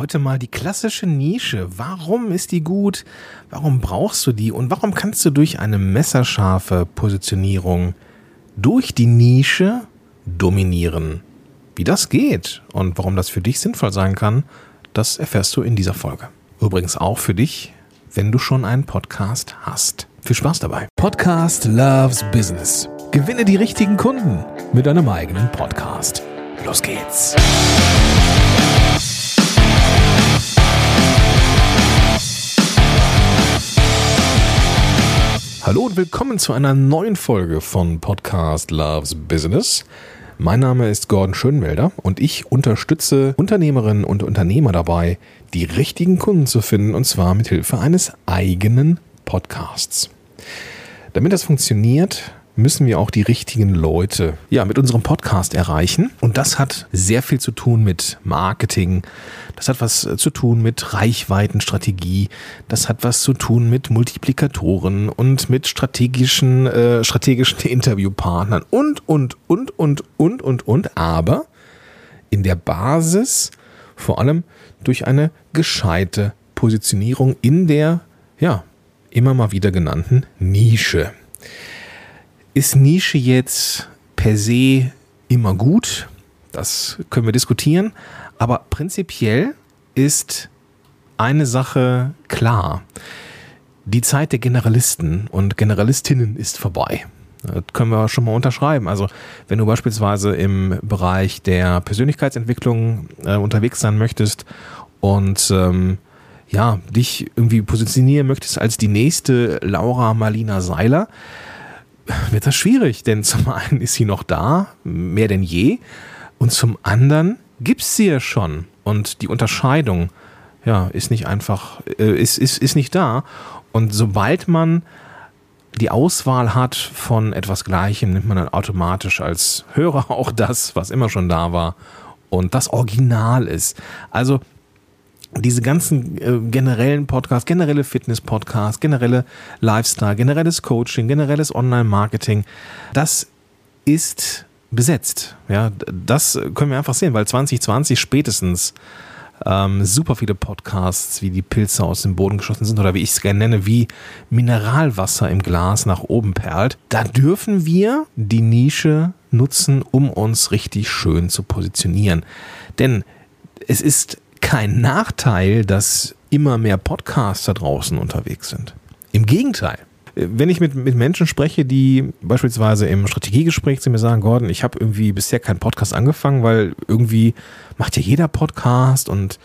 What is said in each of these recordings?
Heute mal die klassische Nische. Warum ist die gut? Warum brauchst du die? Und warum kannst du durch eine messerscharfe Positionierung durch die Nische dominieren? Wie das geht und warum das für dich sinnvoll sein kann, das erfährst du in dieser Folge. Übrigens auch für dich, wenn du schon einen Podcast hast. Viel Spaß dabei. Podcast Loves Business. Gewinne die richtigen Kunden mit deinem eigenen Podcast. Los geht's. Hallo und willkommen zu einer neuen Folge von Podcast Loves Business. Mein Name ist Gordon Schönwelder und ich unterstütze Unternehmerinnen und Unternehmer dabei, die richtigen Kunden zu finden und zwar mit Hilfe eines eigenen Podcasts. Damit das funktioniert, müssen wir auch die richtigen Leute ja mit unserem Podcast erreichen. Und das hat sehr viel zu tun mit Marketing, das hat was zu tun mit Reichweitenstrategie, das hat was zu tun mit Multiplikatoren und mit strategischen äh, strategischen Interviewpartnern. Und und und und und und und. Aber in der Basis vor allem durch eine gescheite Positionierung in der ja immer mal wieder genannten Nische. Ist Nische jetzt per se immer gut? Das können wir diskutieren. Aber prinzipiell ist eine Sache klar. Die Zeit der Generalisten und Generalistinnen ist vorbei. Das können wir schon mal unterschreiben. Also wenn du beispielsweise im Bereich der Persönlichkeitsentwicklung äh, unterwegs sein möchtest und ähm, ja, dich irgendwie positionieren möchtest als die nächste Laura Marlina Seiler, wird das schwierig, denn zum einen ist sie noch da, mehr denn je, und zum anderen gibt es sie ja schon. Und die Unterscheidung, ja, ist nicht einfach, äh, ist, ist, ist nicht da. Und sobald man die Auswahl hat von etwas Gleichem, nimmt man dann automatisch als Hörer auch das, was immer schon da war und das Original ist. Also diese ganzen äh, generellen Podcasts, generelle Fitness-Podcasts, generelle Lifestyle, generelles Coaching, generelles Online-Marketing, das ist besetzt. Ja, das können wir einfach sehen, weil 2020 spätestens ähm, super viele Podcasts wie die Pilze aus dem Boden geschossen sind oder wie ich es gerne nenne, wie Mineralwasser im Glas nach oben perlt. Da dürfen wir die Nische nutzen, um uns richtig schön zu positionieren. Denn es ist kein Nachteil, dass immer mehr Podcasts da draußen unterwegs sind. Im Gegenteil. Wenn ich mit, mit Menschen spreche, die beispielsweise im Strategiegespräch zu mir sagen, Gordon, ich habe irgendwie bisher keinen Podcast angefangen, weil irgendwie macht ja jeder Podcast und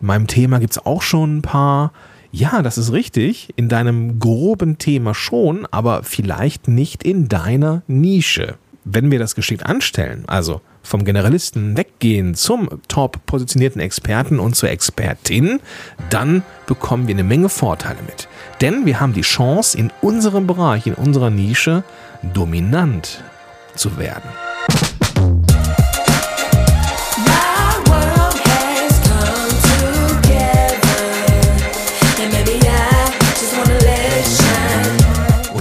in meinem Thema gibt es auch schon ein paar. Ja, das ist richtig. In deinem groben Thema schon, aber vielleicht nicht in deiner Nische. Wenn wir das geschickt anstellen, also vom Generalisten weggehen zum top positionierten Experten und zur Expertin, dann bekommen wir eine Menge Vorteile mit. Denn wir haben die Chance, in unserem Bereich, in unserer Nische dominant zu werden.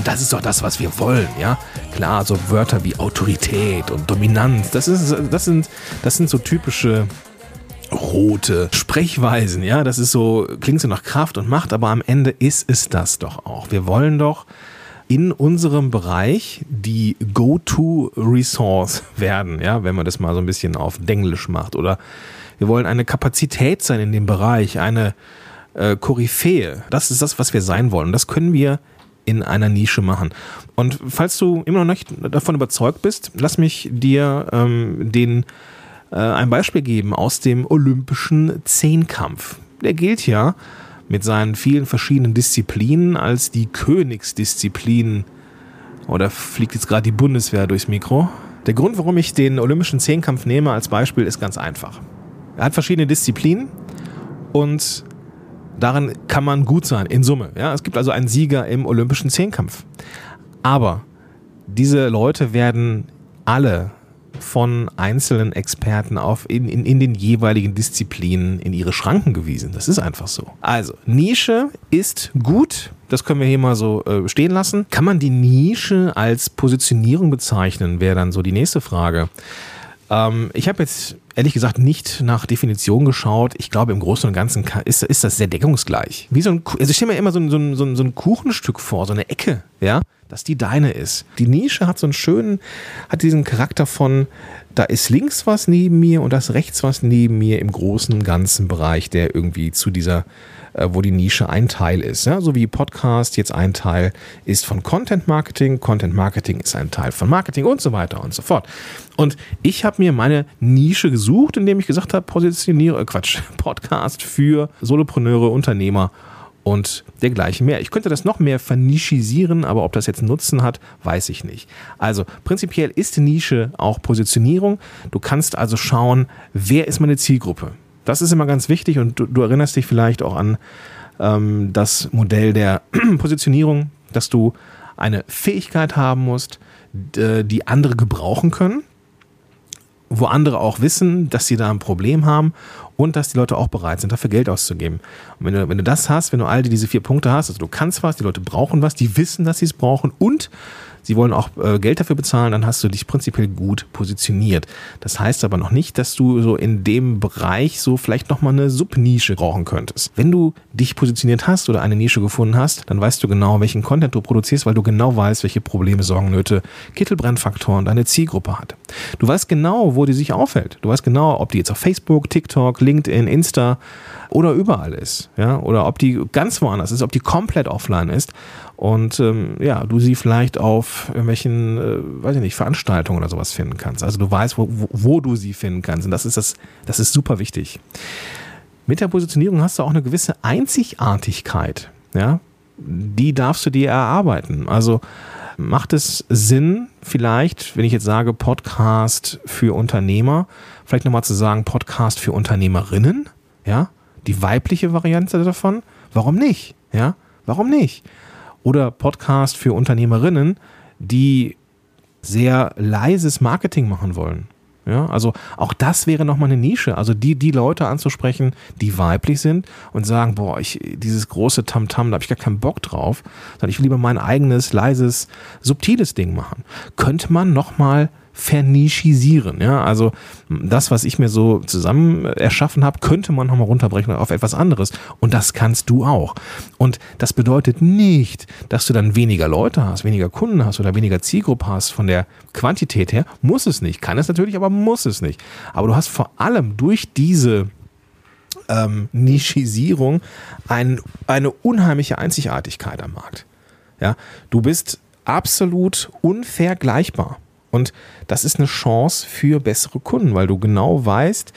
Das ist doch das, was wir wollen, ja. Klar, so Wörter wie Autorität und Dominanz, das, ist, das, sind, das sind so typische rote Sprechweisen, ja. Das ist so, klingt so nach Kraft und Macht, aber am Ende ist es das doch auch. Wir wollen doch in unserem Bereich die Go-To-Resource werden, ja, wenn man das mal so ein bisschen auf Denglisch macht. Oder wir wollen eine Kapazität sein in dem Bereich, eine äh, Koryphäe. Das ist das, was wir sein wollen. Das können wir in einer Nische machen. Und falls du immer noch nicht davon überzeugt bist, lass mich dir ähm, den äh, ein Beispiel geben aus dem olympischen Zehnkampf. Der gilt ja mit seinen vielen verschiedenen Disziplinen als die Königsdisziplin. Oder fliegt jetzt gerade die Bundeswehr durchs Mikro? Der Grund, warum ich den olympischen Zehnkampf nehme als Beispiel, ist ganz einfach. Er hat verschiedene Disziplinen und Darin kann man gut sein, in Summe. Ja? Es gibt also einen Sieger im olympischen Zehnkampf. Aber diese Leute werden alle von einzelnen Experten auf in, in, in den jeweiligen Disziplinen in ihre Schranken gewiesen. Das ist einfach so. Also, Nische ist gut. Das können wir hier mal so äh, stehen lassen. Kann man die Nische als Positionierung bezeichnen, wäre dann so die nächste Frage. Ähm, ich habe jetzt ehrlich gesagt nicht nach Definition geschaut. Ich glaube, im Großen und Ganzen ist, ist das sehr deckungsgleich. Wie so ein, also ich stelle mir immer so ein, so, ein, so ein Kuchenstück vor, so eine Ecke, ja, dass die deine ist. Die Nische hat so einen schönen, hat diesen Charakter von, da ist links was neben mir und das rechts was neben mir im großen und ganzen Bereich, der irgendwie zu dieser wo die Nische ein Teil ist. Ja? So wie Podcast jetzt ein Teil ist von Content Marketing, Content Marketing ist ein Teil von Marketing und so weiter und so fort. Und ich habe mir meine Nische gesucht, indem ich gesagt habe, positioniere, äh Quatsch, Podcast für Solopreneure, Unternehmer und dergleichen mehr. Ich könnte das noch mehr vernischisieren, aber ob das jetzt Nutzen hat, weiß ich nicht. Also prinzipiell ist Nische auch Positionierung. Du kannst also schauen, wer ist meine Zielgruppe? Das ist immer ganz wichtig und du, du erinnerst dich vielleicht auch an ähm, das Modell der Positionierung, dass du eine Fähigkeit haben musst, die andere gebrauchen können, wo andere auch wissen, dass sie da ein Problem haben und dass die Leute auch bereit sind, dafür Geld auszugeben. Und wenn du, wenn du das hast, wenn du all diese vier Punkte hast, also du kannst was, die Leute brauchen was, die wissen, dass sie es brauchen und sie wollen auch äh, Geld dafür bezahlen, dann hast du dich prinzipiell gut positioniert. Das heißt aber noch nicht, dass du so in dem Bereich so vielleicht nochmal eine Subnische brauchen könntest. Wenn du dich positioniert hast oder eine Nische gefunden hast, dann weißt du genau, welchen Content du produzierst, weil du genau weißt, welche Probleme, Sorgen, Nöte, Kittelbrennfaktoren deine Zielgruppe hat. Du weißt genau, wo die sich aufhält. Du weißt genau, ob die jetzt auf Facebook, TikTok, LinkedIn, Insta oder überall ist. Ja? Oder ob die ganz woanders ist, ob die komplett offline ist und ähm, ja, du sie vielleicht auf irgendwelchen, äh, weiß ich nicht, Veranstaltungen oder sowas finden kannst. Also du weißt, wo, wo, wo du sie finden kannst. Und das ist das, das ist super wichtig. Mit der Positionierung hast du auch eine gewisse Einzigartigkeit. Ja, die darfst du dir erarbeiten. Also macht es Sinn, vielleicht, wenn ich jetzt sage Podcast für Unternehmer, vielleicht nochmal zu sagen Podcast für Unternehmerinnen? Ja, die weibliche Variante davon? Warum nicht? Ja, warum nicht? Oder Podcast für Unternehmerinnen, die sehr leises Marketing machen wollen. Ja, also auch das wäre nochmal eine Nische. Also die, die Leute anzusprechen, die weiblich sind und sagen, boah, ich, dieses große Tamtam, -Tam, da habe ich gar keinen Bock drauf, sondern ich will lieber mein eigenes, leises, subtiles Ding machen. Könnte man nochmal vernischisieren. Ja, also das, was ich mir so zusammen erschaffen habe, könnte man nochmal runterbrechen auf etwas anderes. Und das kannst du auch. Und das bedeutet nicht, dass du dann weniger Leute hast, weniger Kunden hast oder weniger Zielgruppe hast von der Quantität her. Muss es nicht. Kann es natürlich, aber muss es nicht. Aber du hast vor allem durch diese ähm, Nischisierung ein, eine unheimliche Einzigartigkeit am Markt. Ja, du bist absolut unvergleichbar. Und das ist eine Chance für bessere Kunden, weil du genau weißt,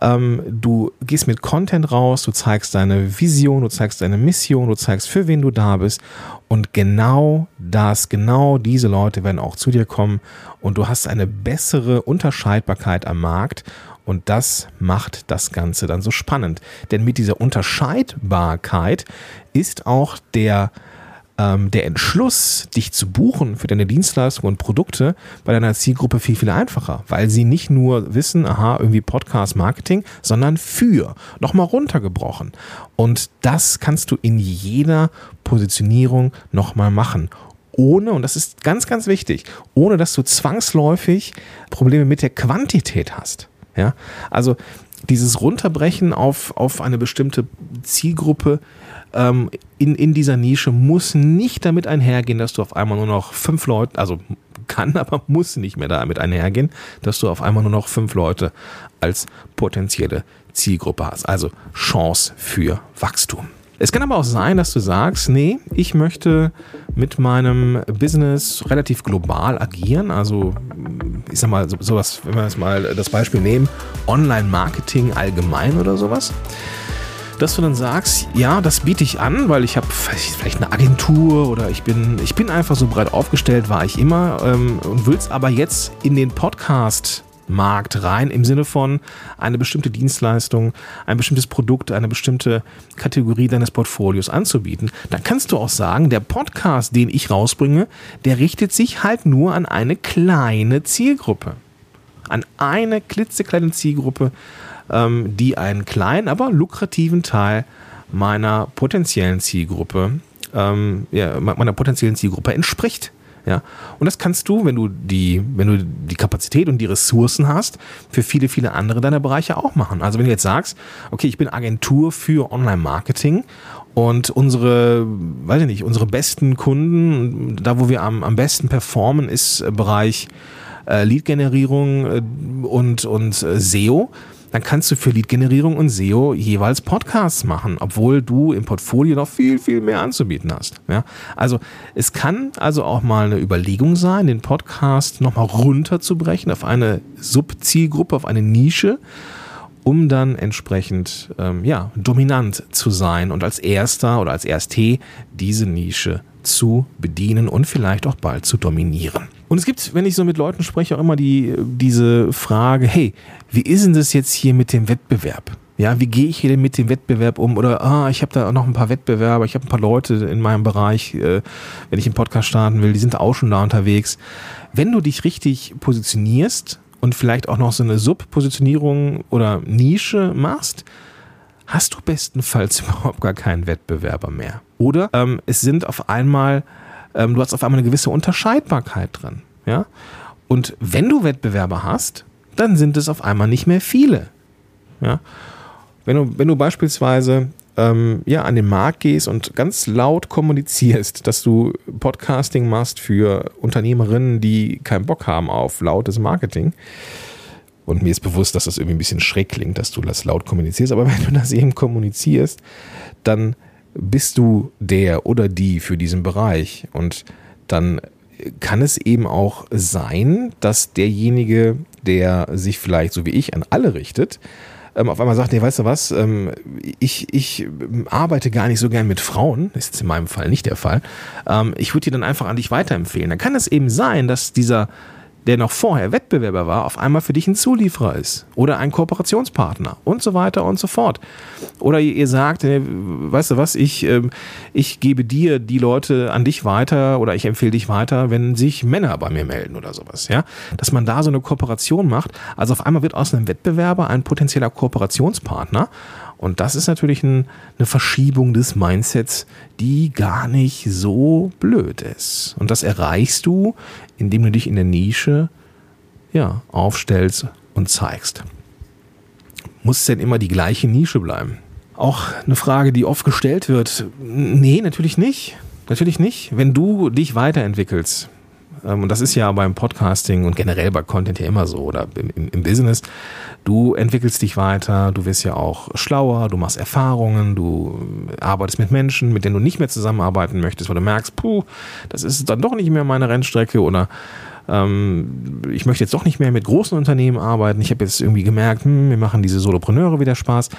ähm, du gehst mit Content raus, du zeigst deine Vision, du zeigst deine Mission, du zeigst, für wen du da bist. Und genau das, genau diese Leute werden auch zu dir kommen und du hast eine bessere Unterscheidbarkeit am Markt. Und das macht das Ganze dann so spannend. Denn mit dieser Unterscheidbarkeit ist auch der ähm, der Entschluss, dich zu buchen für deine Dienstleistungen und Produkte bei deiner Zielgruppe viel, viel einfacher, weil sie nicht nur wissen, aha, irgendwie Podcast Marketing, sondern für, nochmal runtergebrochen. Und das kannst du in jeder Positionierung nochmal machen ohne, und das ist ganz, ganz wichtig, ohne dass du zwangsläufig Probleme mit der Quantität hast. Ja, also dieses Runterbrechen auf, auf eine bestimmte Zielgruppe ähm, in, in dieser Nische muss nicht damit einhergehen, dass du auf einmal nur noch fünf Leute, also kann, aber muss nicht mehr damit einhergehen, dass du auf einmal nur noch fünf Leute als potenzielle Zielgruppe hast. Also Chance für Wachstum. Es kann aber auch sein, dass du sagst, nee, ich möchte mit meinem Business relativ global agieren. Also, ich sag mal, sowas, wenn wir jetzt mal das Beispiel nehmen, Online-Marketing allgemein oder sowas dass du dann sagst, ja, das biete ich an, weil ich habe vielleicht eine Agentur oder ich bin, ich bin einfach so breit aufgestellt, war ich immer ähm, und willst aber jetzt in den Podcast Markt rein im Sinne von eine bestimmte Dienstleistung, ein bestimmtes Produkt, eine bestimmte Kategorie deines Portfolios anzubieten, dann kannst du auch sagen, der Podcast, den ich rausbringe, der richtet sich halt nur an eine kleine Zielgruppe. An eine klitzekleine Zielgruppe, ähm, die einen kleinen, aber lukrativen Teil meiner potenziellen Zielgruppe, ähm, ja, meiner potenziellen Zielgruppe entspricht. Ja, und das kannst du, wenn du die, wenn du die Kapazität und die Ressourcen hast, für viele, viele andere deiner Bereiche auch machen. Also wenn du jetzt sagst, okay, ich bin Agentur für Online-Marketing und unsere, weiß ich nicht, unsere besten Kunden, da wo wir am, am besten performen, ist Bereich äh, Lead-Generierung äh, und, und äh, SEO dann kannst du für Lead-Generierung und SEO jeweils Podcasts machen, obwohl du im Portfolio noch viel, viel mehr anzubieten hast. Ja? Also es kann also auch mal eine Überlegung sein, den Podcast nochmal runterzubrechen auf eine Subzielgruppe, auf eine Nische, um dann entsprechend ähm, ja, dominant zu sein und als erster oder als Erste diese Nische zu bedienen und vielleicht auch bald zu dominieren. Und es gibt, wenn ich so mit Leuten spreche, auch immer die, diese Frage, hey, wie ist denn das jetzt hier mit dem Wettbewerb? Ja, wie gehe ich hier denn mit dem Wettbewerb um? Oder, ah, ich habe da noch ein paar Wettbewerber, ich habe ein paar Leute in meinem Bereich, äh, wenn ich einen Podcast starten will, die sind auch schon da unterwegs. Wenn du dich richtig positionierst und vielleicht auch noch so eine Subpositionierung oder Nische machst, hast du bestenfalls überhaupt gar keinen Wettbewerber mehr. Oder ähm, es sind auf einmal, ähm, du hast auf einmal eine gewisse Unterscheidbarkeit drin. Ja? Und wenn du Wettbewerber hast, dann sind es auf einmal nicht mehr viele. Ja? Wenn, du, wenn du beispielsweise ähm, ja, an den Markt gehst und ganz laut kommunizierst, dass du Podcasting machst für Unternehmerinnen, die keinen Bock haben auf lautes Marketing, und mir ist bewusst, dass das irgendwie ein bisschen schräg klingt, dass du das laut kommunizierst. Aber wenn du das eben kommunizierst, dann bist du der oder die für diesen Bereich. Und dann kann es eben auch sein, dass derjenige, der sich vielleicht so wie ich an alle richtet, ähm, auf einmal sagt, nee, weißt du was, ähm, ich, ich arbeite gar nicht so gern mit Frauen, das ist in meinem Fall nicht der Fall, ähm, ich würde dir dann einfach an dich weiterempfehlen. Dann kann es eben sein, dass dieser der noch vorher Wettbewerber war, auf einmal für dich ein Zulieferer ist oder ein Kooperationspartner und so weiter und so fort. Oder ihr sagt, weißt du was, ich, äh, ich gebe dir die Leute an dich weiter oder ich empfehle dich weiter, wenn sich Männer bei mir melden oder sowas. Ja? Dass man da so eine Kooperation macht. Also auf einmal wird aus einem Wettbewerber ein potenzieller Kooperationspartner und das ist natürlich ein, eine Verschiebung des Mindsets, die gar nicht so blöd ist. Und das erreichst du, indem du dich in der Nische ja, aufstellst und zeigst. Muss es denn immer die gleiche Nische bleiben? Auch eine Frage, die oft gestellt wird. Nee, natürlich nicht. Natürlich nicht. Wenn du dich weiterentwickelst, und das ist ja beim Podcasting und generell bei Content ja immer so oder im, im, Business, du entwickelst dich weiter, du wirst ja auch schlauer, du machst Erfahrungen, du arbeitest mit Menschen, mit denen du nicht mehr zusammenarbeiten möchtest, weil du merkst, puh, das ist dann doch nicht mehr meine Rennstrecke oder ähm, ich möchte jetzt doch nicht mehr mit großen Unternehmen arbeiten, ich habe jetzt irgendwie gemerkt, hm, mir machen diese Solopreneure wieder Spaß,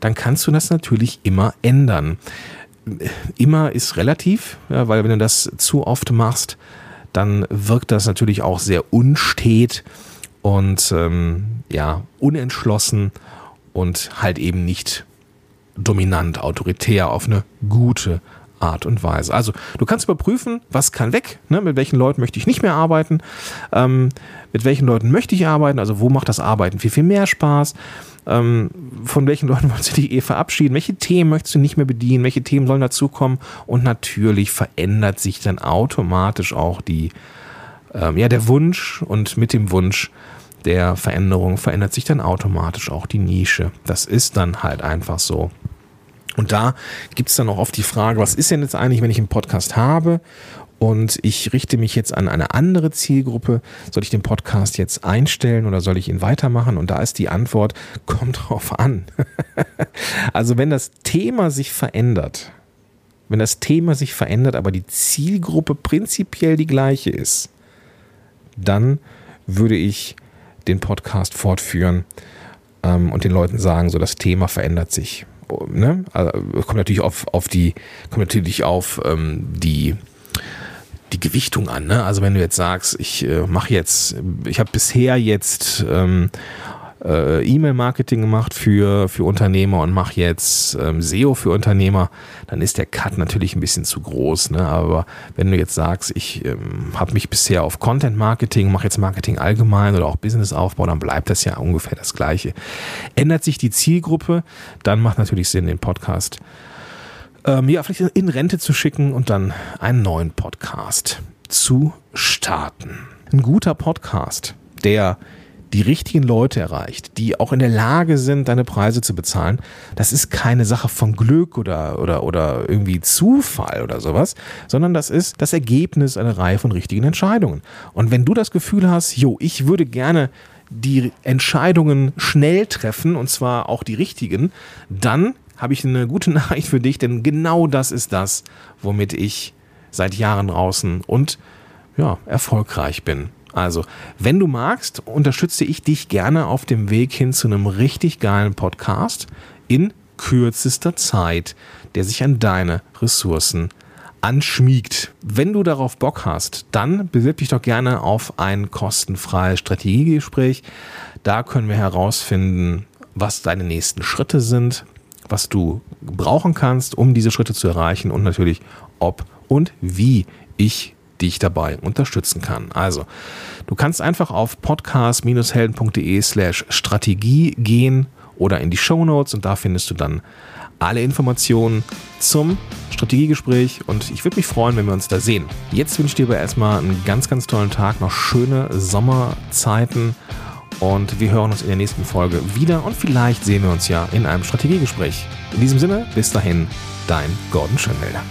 dann kannst du das natürlich immer ändern. Immer ist relativ, ja, weil wenn du das zu oft machst, dann wirkt das natürlich auch sehr unstet und ähm, ja, unentschlossen und halt eben nicht dominant, autoritär auf eine gute Art und Weise. Also du kannst überprüfen, was kann weg, ne? mit welchen Leuten möchte ich nicht mehr arbeiten, ähm, mit welchen Leuten möchte ich arbeiten, also wo macht das Arbeiten viel, viel mehr Spaß, ähm, von welchen Leuten wolltest du dich eh verabschieden, welche Themen möchtest du nicht mehr bedienen, welche Themen sollen dazukommen? Und natürlich verändert sich dann automatisch auch die, ähm, ja, der Wunsch. Und mit dem Wunsch der Veränderung verändert sich dann automatisch auch die Nische. Das ist dann halt einfach so. Und da gibt es dann auch oft die Frage, was ist denn jetzt eigentlich, wenn ich einen Podcast habe und ich richte mich jetzt an eine andere Zielgruppe. Soll ich den Podcast jetzt einstellen oder soll ich ihn weitermachen? Und da ist die Antwort, kommt drauf an. also wenn das Thema sich verändert, wenn das Thema sich verändert, aber die Zielgruppe prinzipiell die gleiche ist, dann würde ich den Podcast fortführen ähm, und den Leuten sagen, so das Thema verändert sich ne? Also, kommt natürlich auf, auf die, kommt natürlich auf ähm, die die Gewichtung an. Ne? Also wenn du jetzt sagst, ich äh, mache jetzt, ich habe bisher jetzt ähm, äh, E-Mail-Marketing gemacht für, für Unternehmer und mache jetzt ähm, SEO für Unternehmer, dann ist der Cut natürlich ein bisschen zu groß. Ne? Aber wenn du jetzt sagst, ich ähm, habe mich bisher auf Content-Marketing, mache jetzt Marketing allgemein oder auch Businessaufbau, dann bleibt das ja ungefähr das Gleiche. Ändert sich die Zielgruppe, dann macht natürlich Sinn, den Podcast ähm, ja, vielleicht in Rente zu schicken und dann einen neuen Podcast zu starten. Ein guter Podcast, der die richtigen Leute erreicht, die auch in der Lage sind, deine Preise zu bezahlen, das ist keine Sache von Glück oder, oder, oder irgendwie Zufall oder sowas, sondern das ist das Ergebnis einer Reihe von richtigen Entscheidungen. Und wenn du das Gefühl hast, jo, ich würde gerne die Entscheidungen schnell treffen und zwar auch die richtigen, dann habe ich eine gute Nachricht für dich, denn genau das ist das, womit ich seit Jahren draußen und ja, erfolgreich bin. Also, wenn du magst, unterstütze ich dich gerne auf dem Weg hin zu einem richtig geilen Podcast in kürzester Zeit, der sich an deine Ressourcen anschmiegt. Wenn du darauf Bock hast, dann bewirb dich doch gerne auf ein kostenfreies Strategiegespräch. Da können wir herausfinden, was deine nächsten Schritte sind, was du brauchen kannst, um diese Schritte zu erreichen und natürlich, ob und wie ich dich dabei unterstützen kann. Also, du kannst einfach auf podcast-helden.de slash Strategie gehen oder in die Show Notes und da findest du dann alle Informationen zum Strategiegespräch und ich würde mich freuen, wenn wir uns da sehen. Jetzt wünsche ich dir aber erstmal einen ganz, ganz tollen Tag, noch schöne Sommerzeiten und wir hören uns in der nächsten Folge wieder und vielleicht sehen wir uns ja in einem Strategiegespräch. In diesem Sinne, bis dahin, dein Gordon Schönmelder.